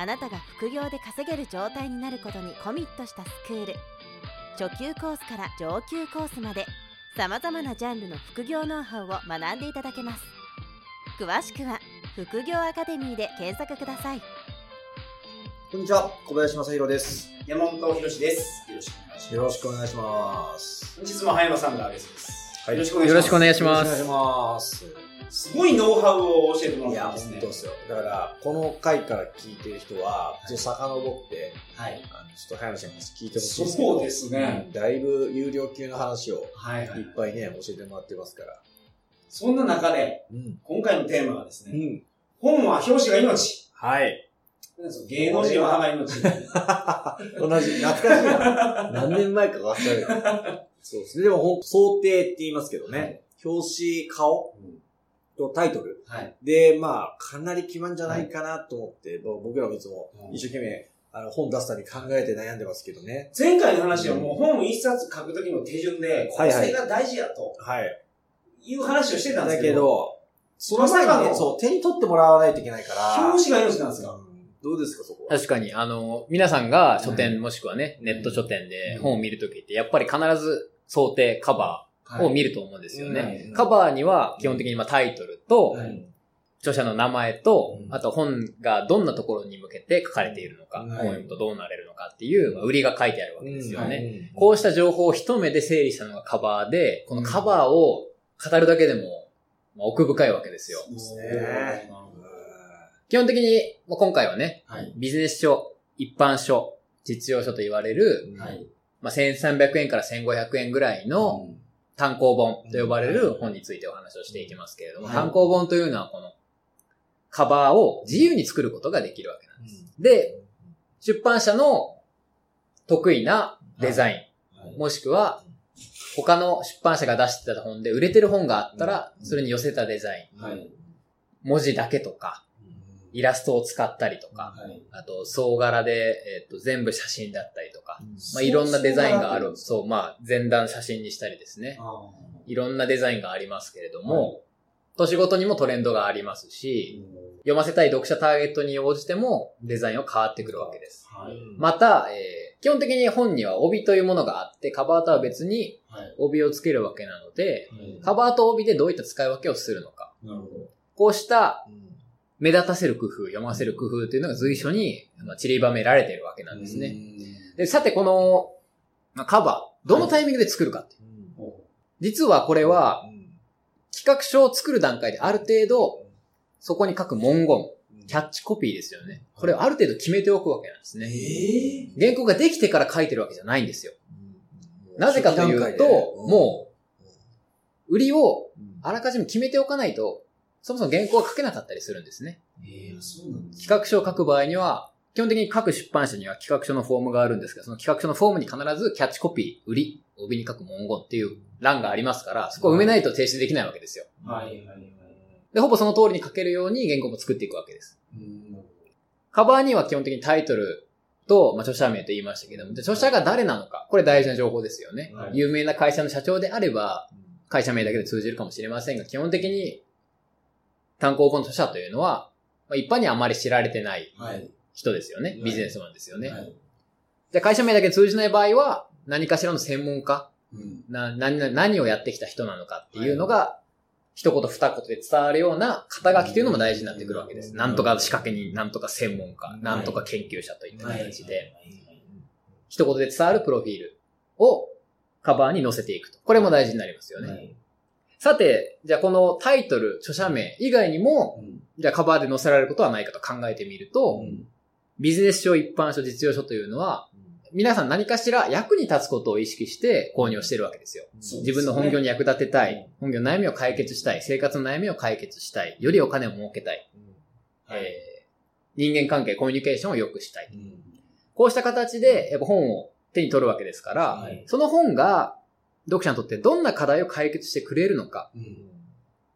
あなたが副業で稼げる状態になることにコミットしたスクール初級コースから上級コースまでさまざまなジャンルの副業ノウハウを学んでいただけます詳しくは副業アカデミーで検索くださいこんにちは、小林正宏です。山本博史です。よろしくお願いします。よろしくお願いします。本日も葉山さんがゲストです。はいよろしくお願いします。よろしくお願いしますす。すごいノウハウを教えてもいや、らったんですね。本当ですよ。だから、この回から聞いてる人は、ちょっと遡って、はい。あのちょっと早野さんに聞いてほしいんですけど、そうですねうんだいぶ有料級の話をはいはいいっぱいね、教えてもらってますから。そんな中で、うん。今回のテーマはですね、ん。本は表紙が命。はい。芸能人は歯が命。同じ、懐かしいな。何年前か忘れる。そうですね。でも、想定って言いますけどね。表紙、顔とタイトル。はい。で、まあ、かなり決まんじゃないかなと思って、ぼ僕らもいつも一生懸命、あの、本出すために考えて悩んでますけどね。前回の話はもう本を一冊書くときの手順で、構成が大事やとはい。いう話をしてたんですだけど、けど、その前にね、そう、手に取ってもらわないといけないから。表紙が命なんですか？うんどうですか、そこは？確かに、あの、皆さんが書店、うんもしくはね、ネット書店でうん本を見るときって、やっぱり必ず想定、カバーを見る。ると思うんですよはねい。カバーには基本的にまあタイトルと、はい。著者の名前とう、ん。あと本がどんなところに向けて書かれているのか、はい本を読むとどうなれるのかっていう、まあ売りが書いてあるわけですよね。ねこうした情報を一目で整理したのがカバーで、このカバーを語るだけでも、まあ奥深いわけですよ。基本的に、まあ今回はね、はい。ビジネス書、一般書、実用書と言われる、はい。まあ、1300円から1500円ぐらいの単行本と呼ばれる本についてお話をしていきますけれども、はい。単行本というのはこのカバーを自由に作ることができるわけなんです。で、出版社の得意なデザイはい。ン、もしくは他の出版社が出してた本で売れてる本があったら、それに寄せたデザイン、はい。文字だけとか、イラストを使ったりとか、はい。あと、総柄で、えっ、と、全部写真だったりとか、うんまあ、いろんなデザインがある。そそう、まあ、前段写真にしたりですね。あいろんなデザインがありますけれども、年ごとにもトレンドがありますし、読ませたい読者ターゲットに応じてもデザインは変わってくるわけです。はい。また、えー基本的に本には帯というものがあって、カバーとは別にはい。帯をつけるわけなので、カバーと帯でどういった使い分けをするのか。こうした目立たせる工夫、読ませる工夫というのが随所にまあ散りばめられているわけなんですね。で、さてこのまあカバー、どのタイミングで作るかって。実はこれは企画書を作る段階である程度そこに書く文言、キャッチコピーですよね。これをある程度決めておくわけなんですね。え原稿ができてから書いてるわけじゃないんですよ。なぜかというと、もう、売りをあらかじめ決めておかないと、そもそも原稿が書けなかったりするんですね。えー、そうなんです企画書を書く場合には、基本的に各出版社には企画書のフォームがあるんですが、その企画書のフォームに必ずキャッチコピー、売り、帯に書く文言っていう欄がありますから、そこを埋めないと提出できないわけですよ。はいはいはい。で、ほぼその通りに書けるように原稿も作っていくわけです。うんカバーには基本的にタイトルと、まあ、著者名と言いましたけども、で著者が誰なのか、これ大事な情報ですよね。はい有名な会社の社長であれば、会社名だけで通じるかもしれませんが、基本的に単行本の著者というのは、まあ、一般にはあまり知られてないはい。人ですよね。いビジネスマンですよね。はい。じゃあ会社名だけ通じない場合は、何かしらの専門家、うん。な、何、何をやってきた人なのかっていうのが、一言二言で伝わるような肩書きというのも大事になってくるわけです。なんとか仕掛け人、なんとか専門家、なんとか研究者といった形で、一言で伝わるプロフィールをカバーに載せていくと。これも大事になりますよね。はい。さて、じゃあこのタイトル、著者名以外にも、うんじゃあカバーで載せられることはないかと考えてみると、ビジネス書、一般書、実用書というのは、皆さん何かしら役に立つことを意識して購入してるわけですよ。そう自分の本業に役立てたい、本業の悩みを解決したい、生活の悩みを解決したい、よりお金を儲けたい。はいえー人間関係、コミュニケーションを良くしたい。こうした形で、やっぱ本を手に取るわけですから、はいその本が読者にとってどんな課題を解決してくれるのか、うん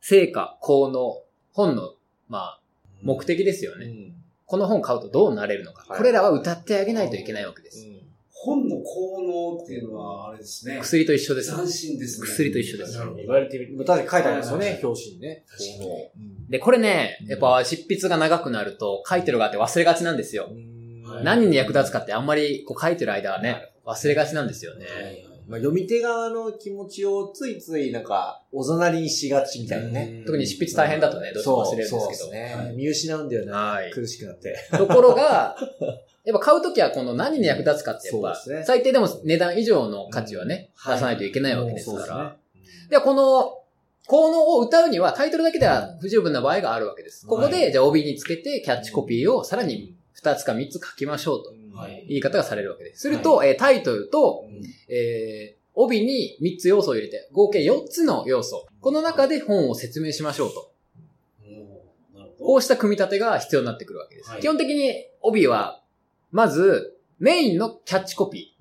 成果、効能、本の、まあ、目的ですよね。この本買うとどうなれるのか。はいこれらは歌ってあげないといけないわけです。本の効能っていうのは、あれですね。薬と一緒です。斬新ですね。薬と一緒ですなるほど言われてみる。確かに書いてありますよね、表紙にね。確かにうんで、これね、やっぱ執筆が長くなると書いてる側って忘れがちなんですよ。はい何に役立つかってあんまりこう書いてる間はね、忘れがちなんですよね。はいはいまあ、読み手側の気持ちをついついなんか、おざなりにしがちみたいなね。特に執筆大変だとね、どうしても忘れるんですけど。そうそうね、はい見失うんだよね。はい苦しくなって。ところが、やっぱ買うときはこの何に役立つかってやっぱ、ね最低でも値段以上の価値はね、はい出さないといけないわけですから。そうではこの、効能を歌うにはタイトルだけでは不十分な場合があるわけです。ここで、はじゃあ帯につけてキャッチコピーをさらに2つか3つ書きましょうと。はい言い方がされるわけです。すると、えータイトルと、うんえー帯に3つ要素を入れて、合計4つの要素。この中で本を説明しましょうと。こうした組み立てが必要になってくるわけです。はい基本的に帯は、まず、メインのキャッチコピ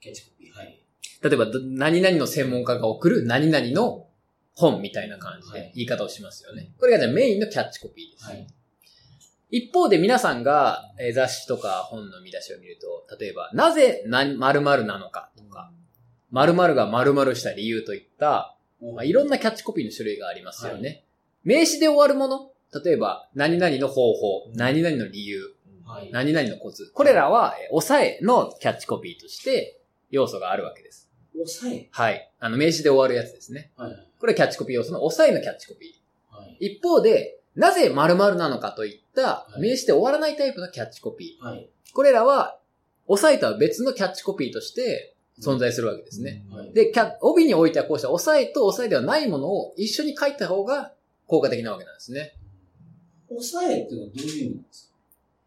キャッチコピー。はい。ー。例えば、ど何々の専門家が送る何々の本みたいな感じではい言い方をしますよね。これがじゃあメインのキャッチコピーです。はい。一方で皆さんがえー雑誌とか本の見出しを見ると、例えば、なぜ何〇〇なのかとか、〇〇が〇〇した理由といった、まあ、いろんなキャッチコピーの種類がありますよね。名詞で終わるもの例えば、何々の方法、何々の理由、はい。何々のコツ。これらは、えー抑えのキャッチコピーとして、要素があるわけです。抑え？はい。あの、名詞で終わるやつですね。はいはい。これはキャッチコピー要素の抑えのキャッチコピー。はい。一方で、なぜ〇〇なのかといったは、い名詞で終わらないタイプのキャッチコピー。はい。これらは、抑えとは別のキャッチコピーとして存在するわけですね。はい。で、キャ帯においてはこうした抑えと抑えではないものを一緒に書いた方が効果的なわけなんですね。抑えっていうのはどういう意味なんですか？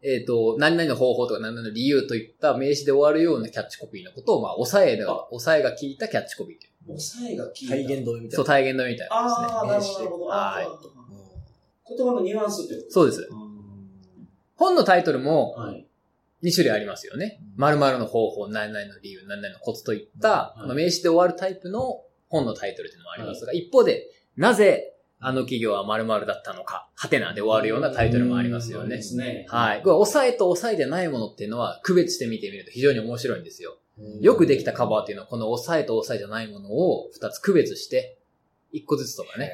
えっ、と、何々の方法とか何々の理由といった名詞で終わるようなキャッチコピーのことを、まあ、抑えが、抑えが効いたキャッチコピーという。抑えが効いた。体現止めみたいな。そう、体現止めみたいなですね。ああ、なるほど。はい言葉のニュアンスってことそうです。本のタイトルもはい。2種類ありますよね。〇〇の方法、何々の理由、何々のコツといった、はいまあ名詞で終わるタイプの本のタイトルっていうのもありますが、一方で、なぜあの企業は〇〇だったのか、ハテナで終わるようなタイトルもありますよねうんで。すね。はい。これ、抑えと抑えでないものっていうのは、区別して見てみると非常に面白いんですよ。よくできたカバーっていうのは、この抑えと抑えじゃないものを2つ区別して、1個ずつとかね、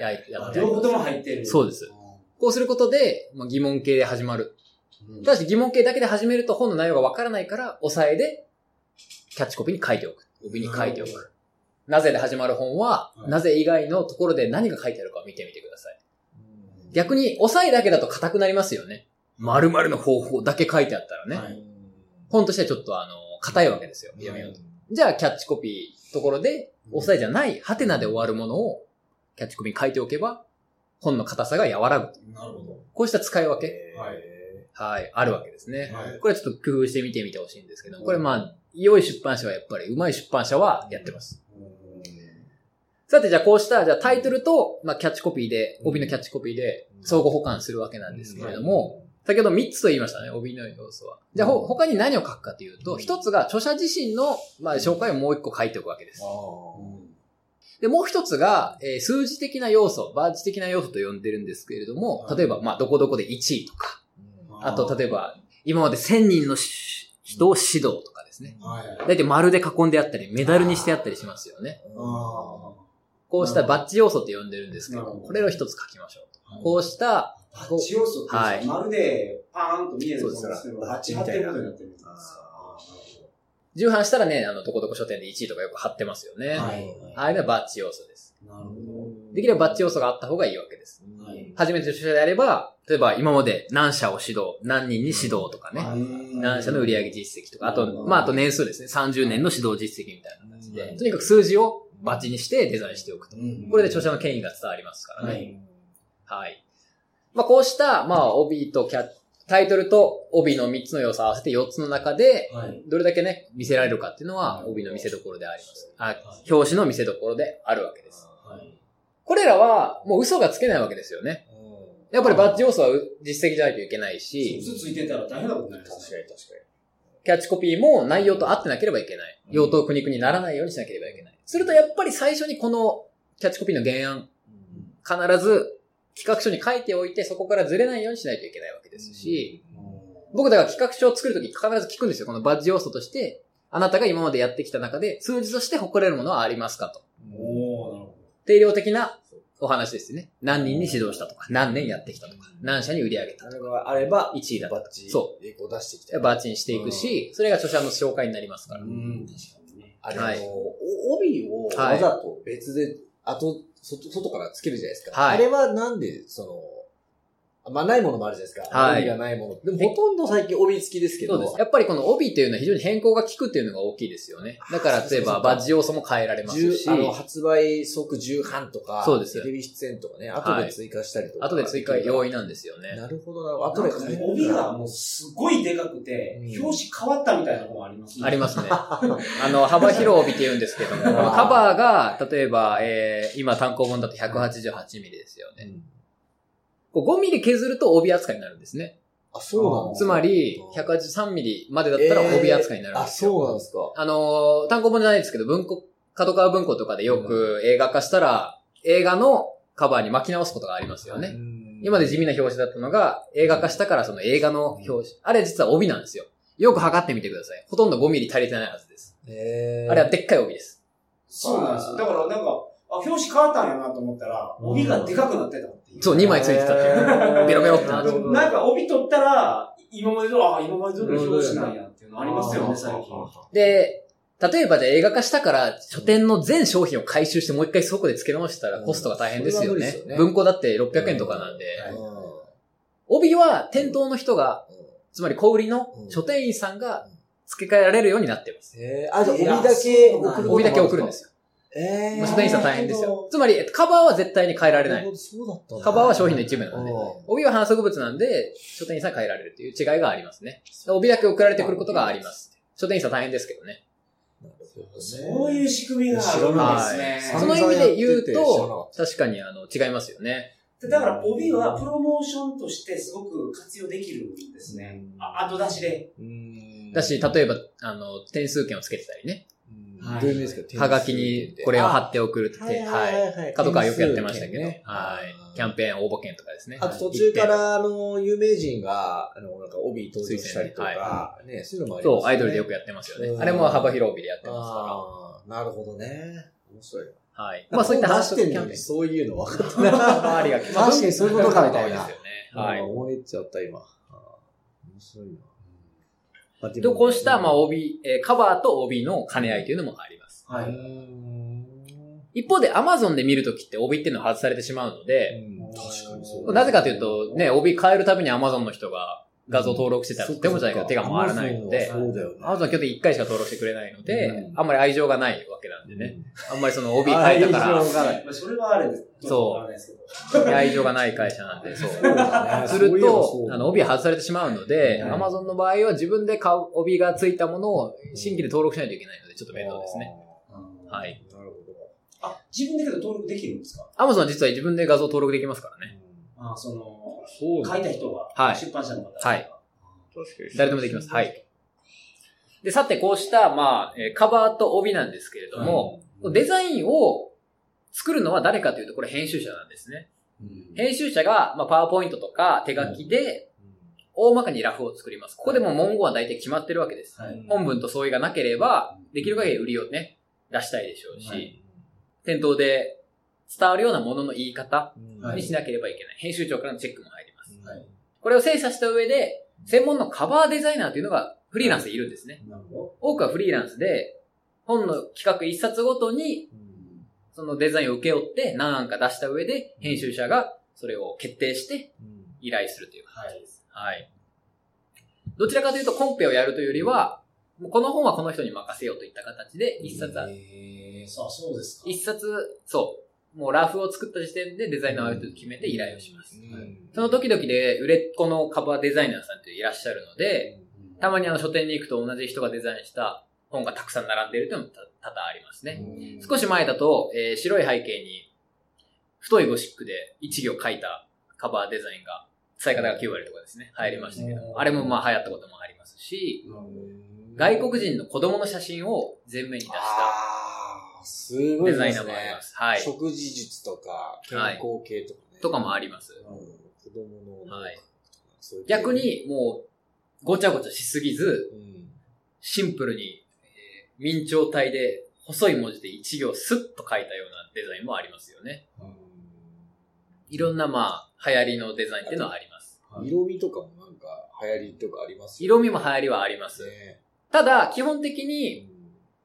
ややって両方とも入ってる。そうです。こうすることで、まあ、疑問形で始まる。うんただし疑問形だけで始めると本の内容がわからないから、抑えで、キャッチコピーに書いておく。帯に書いておく。なぜで始まる本は、はいなぜ以外のところで何が書いてあるかを見てみてください。逆に、抑えだけだと硬くなりますよね。〇〇の方法だけ書いてあったらね。はい本としてはちょっとあの、硬いわけですよ。読みようと。じゃあ、キャッチコピーところで、抑えじゃない、ハテナで終わるものを、キャッチコピーに書いておけば、本の硬さが和らぐ。なるほど。こうした使い分け、はい。はい、あるわけですね。はい。これちょっと工夫してみてみてほしいんですけど、これまあ、良い出版社はやっぱり、上手い出版社はやってます。さて、じゃあこうした、じゃあタイトルと、まあ、キャッチコピーで、帯のキャッチコピーで相互補完するわけなんですけれども、先ほど3つと言いましたね、帯の要素は。じゃあ、ほ他に何を書くかというと、1つが著者自身の、まあ、紹介をもう1個書いておくわけです。で、もう1つが、えー数字的な要素、バーチ的な要素と呼んでるんですけれども、例えば、まあ、どこどこで1位とか、あと、例えば、今まで1000人のし人を指導とかですね。はい。だいたい丸で囲んであったり、メダルにしてあったりしますよね。あこうしたバッジ要素って呼んでるんですけど、これを一つ書きましょうあと。こうした、バッチ要素って、はいまるでパーンと見えるそうですですけどババッチ貼ってることになってるんですか重版したらね、あの、どこどこ書店で1位とかよく貼ってますよね。はい。はい。ああいうのはバッジ要素です。なるほできればバッジ要素があった方がいいわけです。ど。はい。初めての著者であれば、例えば今まで何社を指導、何人に指導とかね。ね何社の売上実績とか、あと、うんまあ、あと年数ですね。30年の指導実績みたいな感じで、うんとにかく数字をバッジにしてデザインしておくと。うんこれで著者の権威が伝わりますからはね。い。はい。まあ、こうした、まあ、帯とキャタイトルと帯の3つの要素を合わせて4つの中で、はい。どれだけね、見せられるかっていうのは、帯の見せ所であります。あはい、表紙の見せ所であるわけです。はい。これらは、もう嘘がつけないわけですよね。やっぱりバッジ要素は実績じゃないといけないし、嘘ついてたら大変なことになりますね。確かに確かキャッチコピーも内容と合ってなければいけない。用途苦肉にならないようにしなければいけない。するとやっぱり最初にこのキャッチコピーの原案、必ず企画書に書いておいて、そこからずれないようにしないといけないわけですし、僕だから企画書を作るとき必ず聞くんですよ。このバッジ要素として、あなたが今までやってきた中で、数字として誇れるものはありますかと。定量的なお話ですね。何人に指導したとか、何年やってきたとか、何社に売り上げたあれがあれば、1位だバッチそう出してきた。バッチにしていくし、それが著者の紹介になりますからど。。うん、確かにね。あれ、はい帯をわざと別で、後、外、外からつけるじゃないですか。はいあれはなんで、その、まあ、ないものもあるじゃないですか。はい帯がないもの。でも、ほとんど最近帯付きですけど。そうです。やっぱりこの帯っていうのは非常に変更が効くっていうのが大きいですよね。だから例えばバッジ要素も変えられますし10、あの、発売即10半とか、そうですテレビ出演とかね、後で追加したりとか。後で追加容易なんですよね。なるほどなるほど。後で変える帯がもうすごいでかくて、うん表紙変わったみたいなのもありますね。ありますね。あの、幅広帯って言うんですけども、カバーが、例えば、えー、今単行本だと188ミリですよね。うんこう5ミリ削ると帯扱いになるんですね。あ、そうなんつまり、183ミリまでだったら帯扱いになるんあ、ですよ。そうなんですか。あのー単行本じゃないですけど、文庫、角川文庫とかでよく映画化したら、映画のカバーに巻き直すことがありますよね。今まで地味な表紙だったのが、映画化したからその映画の表紙。あれ実は帯なんですよ。よく測ってみてください。ほとんど5ミリ足りてないはずです。へーあれはでっかい帯です。そうなんですよ。だからなんか、あ、表紙変わったんやなと思ったら、帯がでかくなってたっていう。そう、2枚ついてたっていう。ベロベロってなってなんか帯取ったら、今までの、あ、今までの表紙なんやっていうのありますよね、最近。で、例えばじゃあ映画化したから、書店の全商品を回収してもう一回そこで付け直したらコストが大変ですよねう。ね文庫だって600円とかなんで。はい帯は店頭の人が、つまり小売りのうん書店員さんが付け替えられるようになっています。えー、あ、じゃあ帯だけ送る帯だけ送るんですよ。えー。まあ書店員さん大変ですよ。つまり、カバーは絶対に変えられない。そうだったんだカバーは商品の一部なんでうん。帯は反則物なんで、書店員さん変えられるという違いがありますね。帯だけ送られてくることがあります。書店員さん大変ですけどね。なるほどねそういう仕組みがあるんですね。はいその意味で言うと、確かにあの、違いますよね。でだから帯はプロモーションとしてすごく活用できるんですね。あ後出しで。うんだし、例えば、あの、点数券をつけてたりね。いどういう意味ですかはがきにこれを貼って送るって、はいはい。はいはい。角川よくやってましたけど、ねはい。キャンペーン応募券とかですね。あと途中から、あの、有名人が、あの、なんか帯登場したりとか、ね、そういうのもありますそう、アイドルでよくやってますよねう。んあれも幅広帯でやってますかああ、なるほどね。面白い。はい。まあそういった話してんキャンペーンのに、。そういうの分かってない。周りが、確かにそういうことかみたいな。はい。思えちゃった、今。面白いな。と、もこうした、まあ、帯、えーカバーと帯の兼ね合いというのもあります。うはい。ん一方で Amazon で見るときって帯っていうのは外されてしまうので、うん確かにそう。なぜかというと、ね、帯変えるたびに Amazon の人が画像登録してたらとてもじゃないけど手が回らないので、そうだよね。Amazon は基本的に1回しか登録してくれないので、うんあんまり愛情がないわけなんでね。うん。あんまりその帯変えたから愛情がないまあそれはあれです。そう。愛情がない会社なんで、そう。するとあの、帯は外されてしまうので、はい Amazon の場合は自分で買う帯がついたものを新規で登録しないといけないので、ちょっと面倒ですね。。はい。なるほど。あ、自分でけど登録できるんですか？Amazon は実は自分で画像登録できますからね。あその、書いた人が、はい出版社の方はい。誰でもできます。はい。で、さて、こうした、まあ、えーカバーと帯なんですけれども、デザインを作るのは誰かというと、これ編集者なんですね。編集者が、まあ、パワーポイントとか手書きで、大まかにラフを作ります。ここでも文言は大体決まってるわけです。はい。本文と相違がなければ、できる限り売りをね、出したいでしょうし、はい店頭で伝わるようなものの言い方はいにしなければいけない。編集長からのチェックも入ります。はいこれを精査した上で、専門のカバーデザイナーというのがフリーランスでいるんですね。多くはフリーランスで、本の企画一冊ごとに、そのデザインを請け負って何案か出した上で、編集者がそれを決定して依頼するという形です。はい。どちらかというとコンペをやるというよりは、もうこの本はこの人に任せようといった形で、一冊、えど。さあ、そうですか。一冊、そう、もうラフを作った時点でデザイナーをある程度決めて依頼をします。その時々で売れっ子のカバーデザイナーさんっていらっしゃるので、たまにあの書店に行くと同じ人がデザインした本がたくさん並んでいるというのもた多々ありますね。少し前だと、えー白い背景に太いゴシックで一行書いたカバーデザインが、伝え方が9割とかですね、入りましたけどうも、んあれもまあ流行ったこともありますし、外国人の子供の写真を前面に出したすごいデザイナ。ーもあります。はい。食事術とか、健康系とかね。とかもあります。うん子供の。はい逆、に、もう、ごちゃごちゃしすぎず、うんシンプルに、えー明朝体で、細い文字で一行スッと書いたようなデザインもありますよね。いろんなまあ、流行りのデザインっていうのはあります。色味とかもなんか流行りとかあります色味も流行りはあります。ね。ただ、基本的に、うん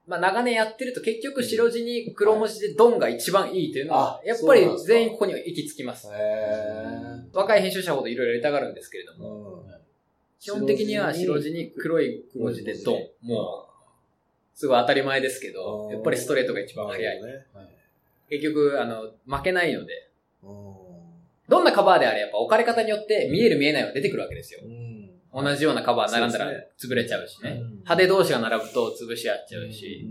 まあ長年やってると結局白地に黒文字でドンが一番いいというのは、あやっぱり全員ここには行き着きます。へ若い編集者ほどいろいろやりたがるんですけれどーも、うん。基本的には白地に黒い文字でドン。もう、すごい当たり前ですけど、やっぱりストレートが一番早い。結局、あの、負けないので、ほどんなカバーであれやっぱ置かれ方によって見える見えないは出てくるわけですよ同じようなカバー並んだら潰れちゃうしね。うん。派手同士が並ぶと潰し合っちゃうし、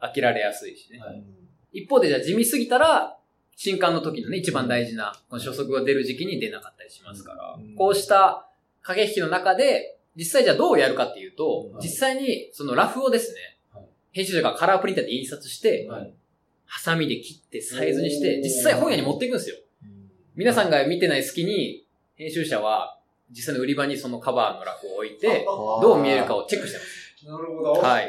飽きられやすいしね。はい。一方でじゃあ地味すぎたら、新刊の時のね、一番大事な、この初速が出る時期に出なかったりしますから、うん。こうした駆け引きの中で、実際じゃあどうやるかっていうと、はい。実際にそのラフをですね、はい。編集者がカラープリンターで印刷して、はい。ハサミで切ってサイズにして、実際本屋に持っていくんですよ。うん。皆さんが見てない隙に、編集者は実際の売り場にそのカバーのラフを置いて、どう見えるかをチェックしてます。なるほど。はい。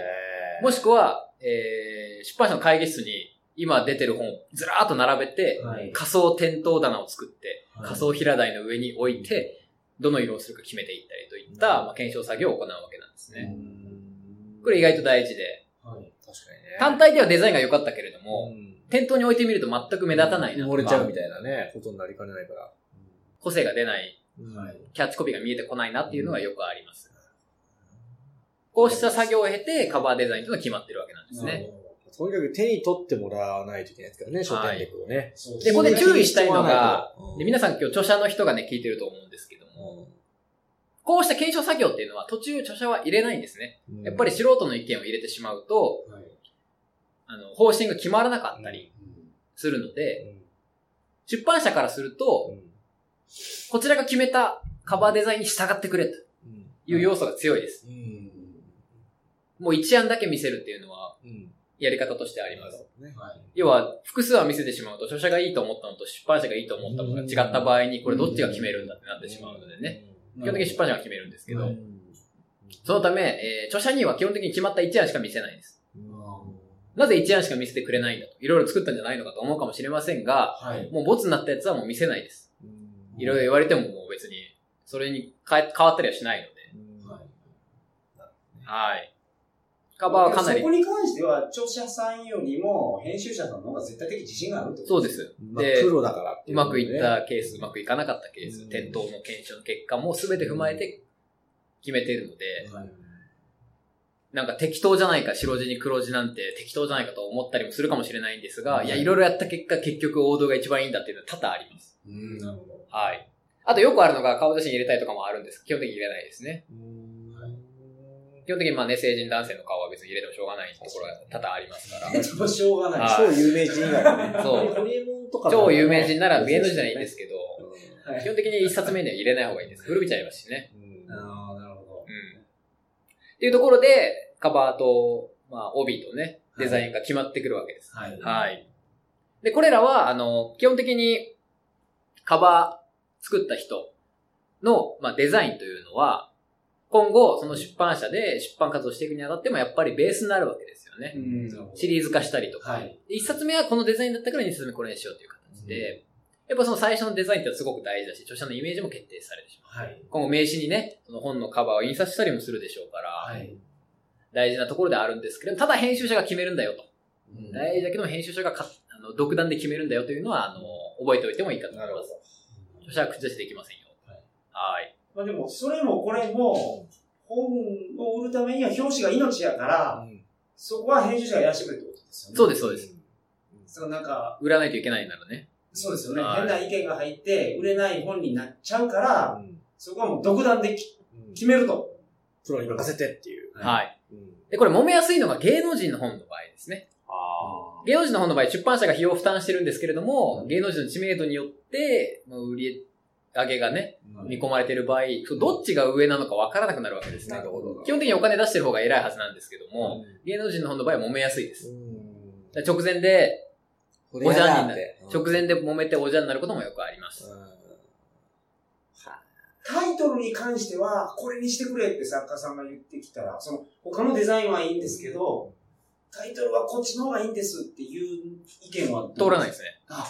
もしくは、えー、出版社の会議室に今出てる本をずらーっと並べて、はい。仮想店頭棚を作って、はい仮想平台の上に置いて、どの色をするか決めていったりといった、まあ、検証作業を行うわけなんですね。これ意外と大事で、はい。確かにね。単体ではデザインが良かったけれども、うん店頭に置いてみると全く目立たないなとか埋もれちゃうみ、たいなね、ことになりかねないから。個性が出ない。キャッチコピーが見えてこないなっていうのがよくあります。こうした作業を経てカバーデザインというのが決まってるわけなんですね。とにかく手に取ってもらわないといけないですからね、書店力をね。でここで注意したいのがうん、で皆さん今日著者の人がね、聞いてると思うんですけども、こうした検証作業っていうのは途中著者は入れないんですね。うんやっぱり素人の意見を入れてしまうと、はい。あの、方針が決まらなかったりするので、出版社からすると、こちらが決めたカバーデザインに従ってくれという要素が強いです。うんもう一案だけ見せるっていうのはうんやり方としてあります。ねはい。要は、複数は見せてしまうと、著者がいいと思ったのと出版社がいいと思ったものが違った場合に、これどっちが決めるんだってなってしまうのでね。基本的に出版社が決めるんですけど、はいそのため、えー著者には基本的に決まった一案しか見せないんです。なぜ一案しか見せてくれないんだと。いろいろ作ったんじゃないのかと思うかもしれませんが、はい。もうボツになったやつはもう見せないです。いろいろ言われてももう別に、それに変え変わったりはしないので。はいはい。カバーはかなりそこ、に関しては、著者さんよりも、編集者さんの方が絶対的自信があるってことそうで。す。まあでプロだからってうまくいっねたケース、うまくいかなかったケース、うん店頭の検証の結果も全て踏まえて決めているので、はい。なんか適当じゃないか、白地に黒地なんて適当じゃないかと思ったりもするかもしれないんですが、はいいや、いろいろやった結果、結局王道が一番いいんだっていうのは多々あります。うん、なるほど。はい。あとよくあるのが顔写真入れたいとかもあるんです基本的に入れないですね。基本的にまあね、成人男性の顔は別に入れてもしょうがないところが多々ありますから。しょうがない。はい超有名人以外はね。そうホリエモンとか超有名人なら芸能人ならいいんですけど、はい基本的に一冊目には入れない方がいいです。古びちゃいますしね。うんああ、なるほど。うん。っていうところで、カバーと、まあ、帯とね、デザインが決まってくるわけです。はい。はい。で、これらは、あの、基本的に、カバー作った人の、まあ、デザインというのは、今後、その出版社で出版活動していくにあたっても、やっぱりベースになるわけですよね。シリーズ化したりとか。はい。冊目はこのデザインだったから二冊目これにしようという形で、やっぱその最初のデザインってすごく大事だし、著者のイメージも決定されてしまう。はい。今後名刺にね、その本のカバーを印刷したりもするでしょうから、はい。大事なところではあるんですけれども、ただ編集者が決めるんだよと。うん大事だけども編集者がかあの独断で決めるんだよというのは、あの、覚えておいてもいいかと思います。著者は口出しできませんよ。はいはい。まあでも、それもこれも、本を売るためには表紙が命やから、そこは編集者がやらせてくれってことですよね。そうです、そうです。そのなんか、売らないといけないならね。そうですよね。はい変な意見が入って、売れない本になっちゃうから、そこはもう独断でき決めると。プロに任せてっていう。はい。うんで、これ揉めやすいのが芸能人の本の場合ですね。あ芸能人の本の場合、出版社が費用を負担してるんですけれども、芸能人の知名度によって、まあ売り上げがね、うん見込まれている場合、どっちが上なのか分からなくなるわけですね。基本的にお金出してる方が偉いはずなんですけども、う芸能人の方の場合は揉めやすいです。直前で、おおじゃんになる。直前で揉めておじゃんになることもよくあります。タイトルに関しては、これにしてくれって作家さんが言ってきたら、その、他のデザインはいいんですけど、タイトルはこっちの方がいいんですっていう意見は通らないですね。あ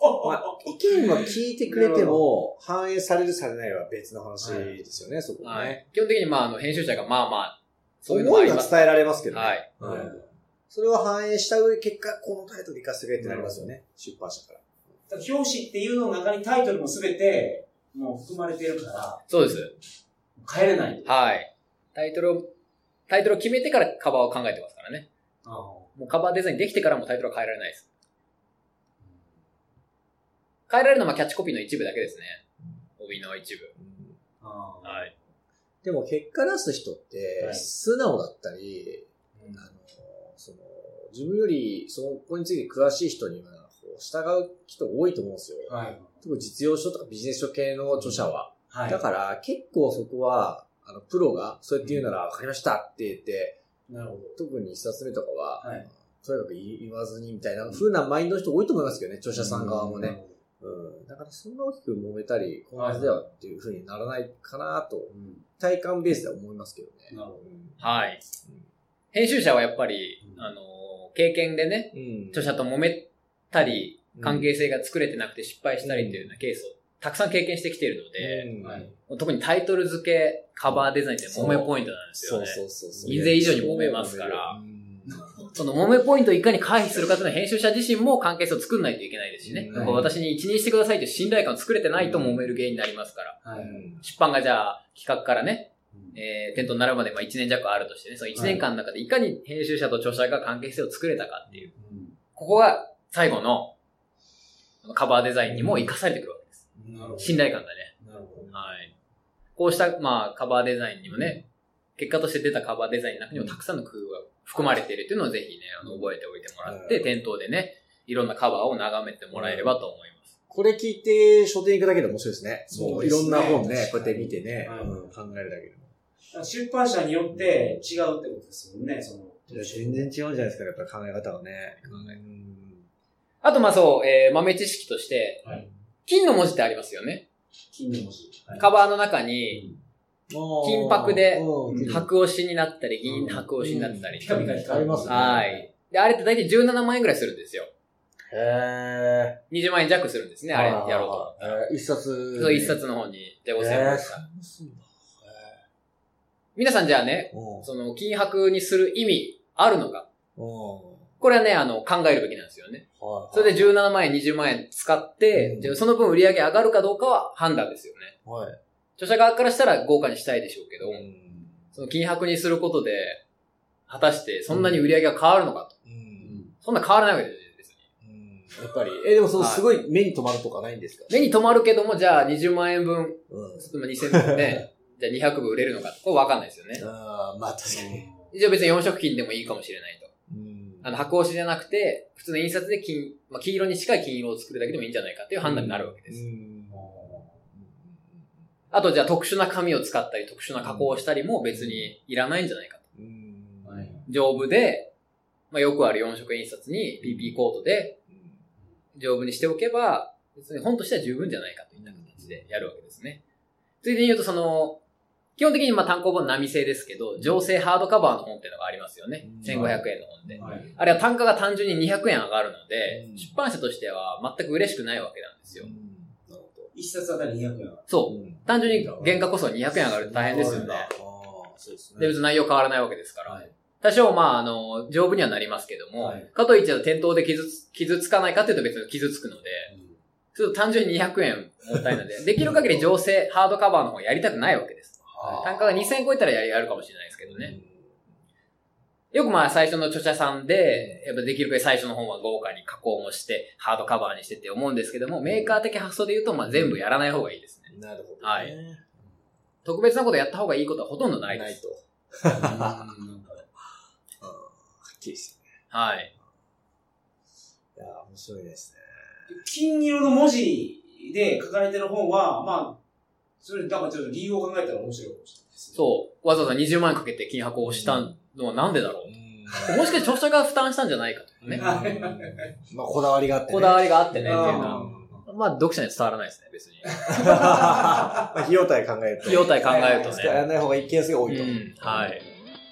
まあ、意見は聞いてくれても、反映されるされないは別の話ですよね、そこははね。い。基本的にまあ、あの、編集者がまあまあ、そういうのは伝えられますけどね。はい。うんそれを反映した上で、結果、このタイトル活かしてくれってなりますよね、出版社から。だから表紙っていうのの中にタイトルもすべて、もう含まれてるから、そうです。変えれない。はい。タイトルを、タイトルを決めてからカバーを考えてますからね。あもうカバーデザインできてからもタイトルは変えられないです。変えられるのはキャッチコピーの一部だけですね。帯の一部。はい。でも結果出す人っては、い素直だったり、あの、その、自分よりそこについて詳しい人には、こう従う人多いと思うんですよ。はい。特に実用書とかビジネス書系の著者は。はい。だから結構そこは、あの、プロがそうやって言うなら分かりましたって言って、なるほ特に一冊目とかは、はいとにかく言わずにみたいな風なマインドの人多いと思いますけどね、著者さん側もね。うん。だからそんな大きく揉めたり、こんなはずではっていう風にならないかなと、うん。体感ベースでは思いますけどね。なるほどはい。編集者はやっぱり、うんあの、経験でね、うん。著者と揉めたり、関係性が作れてなくて失敗したりっていうようなケースをたくさん経験してきているので、うんはい。特にタイトル付け、カバーデザインって揉めポイントなんですよそうね。そうそうそう。以前以上に揉めますからうんその揉めポイントをいかに回避するかというのは編集者自身も関係性を作んないといけないですしね。うん私に一任してくださいという信頼感を作れてないと揉める原因になりますから。はい。出版がじゃあ企画からね、うんえー、店頭になるまでまあ1年弱あるとしてね、その1年間の中でいかに編集者と著者が関係性を作れたかっていう。うんここが最後のカバーデザインにも活かされてくるわ。信頼感がね。なるほど。はい。こうした、まあ、カバーデザインにもね、結果として出たカバーデザインの中にもたくさんの工夫が含まれているというのをぜひね、あの、覚えておいてもらって、うん店頭でね、いろんなカバーを眺めてもらえればと思います。これ聞いて書店行くだけで面白いですね。そうですねいろんな本ね、こうやって見てね、はいうん考えるだけでも。出版社によって違うってことですもんね、その。全然違うんじゃないですか、やっぱり考え方がね。うんあと、まあそう、えー、豆知識として、はい。金の文字ってありますよね。金の文字。はい。カバーの中に、金箔でうん。白押しになったり、銀白押しになったり。ピカピカりますねはい。で、あれって大体17万円ぐらいするん。ですよ。へ20万円弱するん。ですね、あれやろうと一冊。そう、一冊の本に、じゃあ5000円か。皆さん。じゃあね、うん。その金箔にする意味あるのか。うん。これはね、あの、考えるべきなん。ですよね。はいそれで17万円、20万円使って、うんその分売り上げ上がるかどうかは判断ですよね。はい。著者側からしたら豪華にしたいでしょうけど、うんその金箔にすることで、果たしてそんなに売り上げが変わるのかと。うんそんな変わらないわけです。うんやっぱり、え、でもそのすごい目に留まるとかないんですか？目に留まるけども、じゃあ20万円分、うん。まあ2000分ね、じゃあ200部売れるのかこれわかんないですよね。ああ、まあ確かに。じゃあ別に4色金でもいいかもしれないと。うんあの、白押しじゃなくて、普通の印刷で金、まあ、黄色に近い金色を作るだけでもいいんじゃないかっていう判断になるわけです。うん。あと、じゃあ特殊な紙を使ったり、特殊な加工をしたりも別にいらないんじゃないかと。丈夫で、まあ、よくある4色印刷に PP コードで丈夫にしておけば、別に本としては十分じゃないかといった形でやるわけですね。ついでに言うと、その、基本的にまあ単行本並製ですけど、情勢ハードカバーの本っていうのがありますよね。うん1500円の本で。はい。あれは単価が単純に200円上がるので、うん出版社としては全く嬉しくないわけなんですよ。なるほど。一冊あたり200円。そう。うん単純に原価こそ200円上がると大変ですよね。そうですね。で、別に内容変わらないわけですから。はい。多少、まあ、あの、丈夫にはなりますけども、はいかといって店頭で傷つ、傷つかないかというと別に傷つくので、ちょっと単純に200円もったいないので、できる限り情勢、ハードカバーの方やりたくないわけです。単価が2000円超えたらややるかもしれないですけどね。よくまあ最初の著者さんで、やっぱできる限り最初の本は豪華に加工もして、ハードカバーにしてって思うんですけども、メーカー的発想で言うと、まあ全部やらない方がいいですね。なるほどね。はい特別なことやった方がいいことはほとんどないです。ないと。はっきりですはい。よね。いや、面白いですね。金色の文字で書かれてる本は、まあ、それ、なんかちょっと理由を考えたら面白いかもしれないですね。そう。わざわざ20万円かけて金箔をしたのはなんでだろう。もしかして著者が負担したんじゃないかとかね。はいまあ、こだわりがあってね。こだわりがあってね、っていうのあは。まあ、読者には伝わらないですね、別に。まあ、費用対考えると。費用対考えるとね。やらない方がいいケースが多いと。うんはい。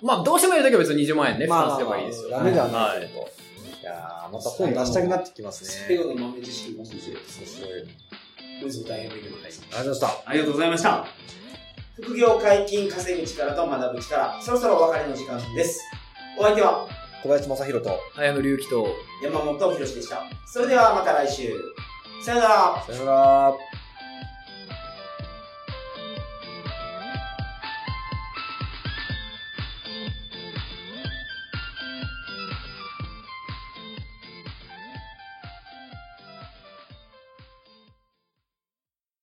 まあ、どうしてもやるときは別に20万円ね、負担すればいいですよ。ダメではなはいいけど。いやーまた本出したくなってきますね。最後の豆知識もです。本日も大変勉強になりました。ありがとうございました。ありがとうございました。副業解禁稼ぐ力と学ぶ力、そろそろお別れの時間です。お相手は小林正宏と、綾野隆起と、山本博史でした。それではまた来週。さよなら。さよなら。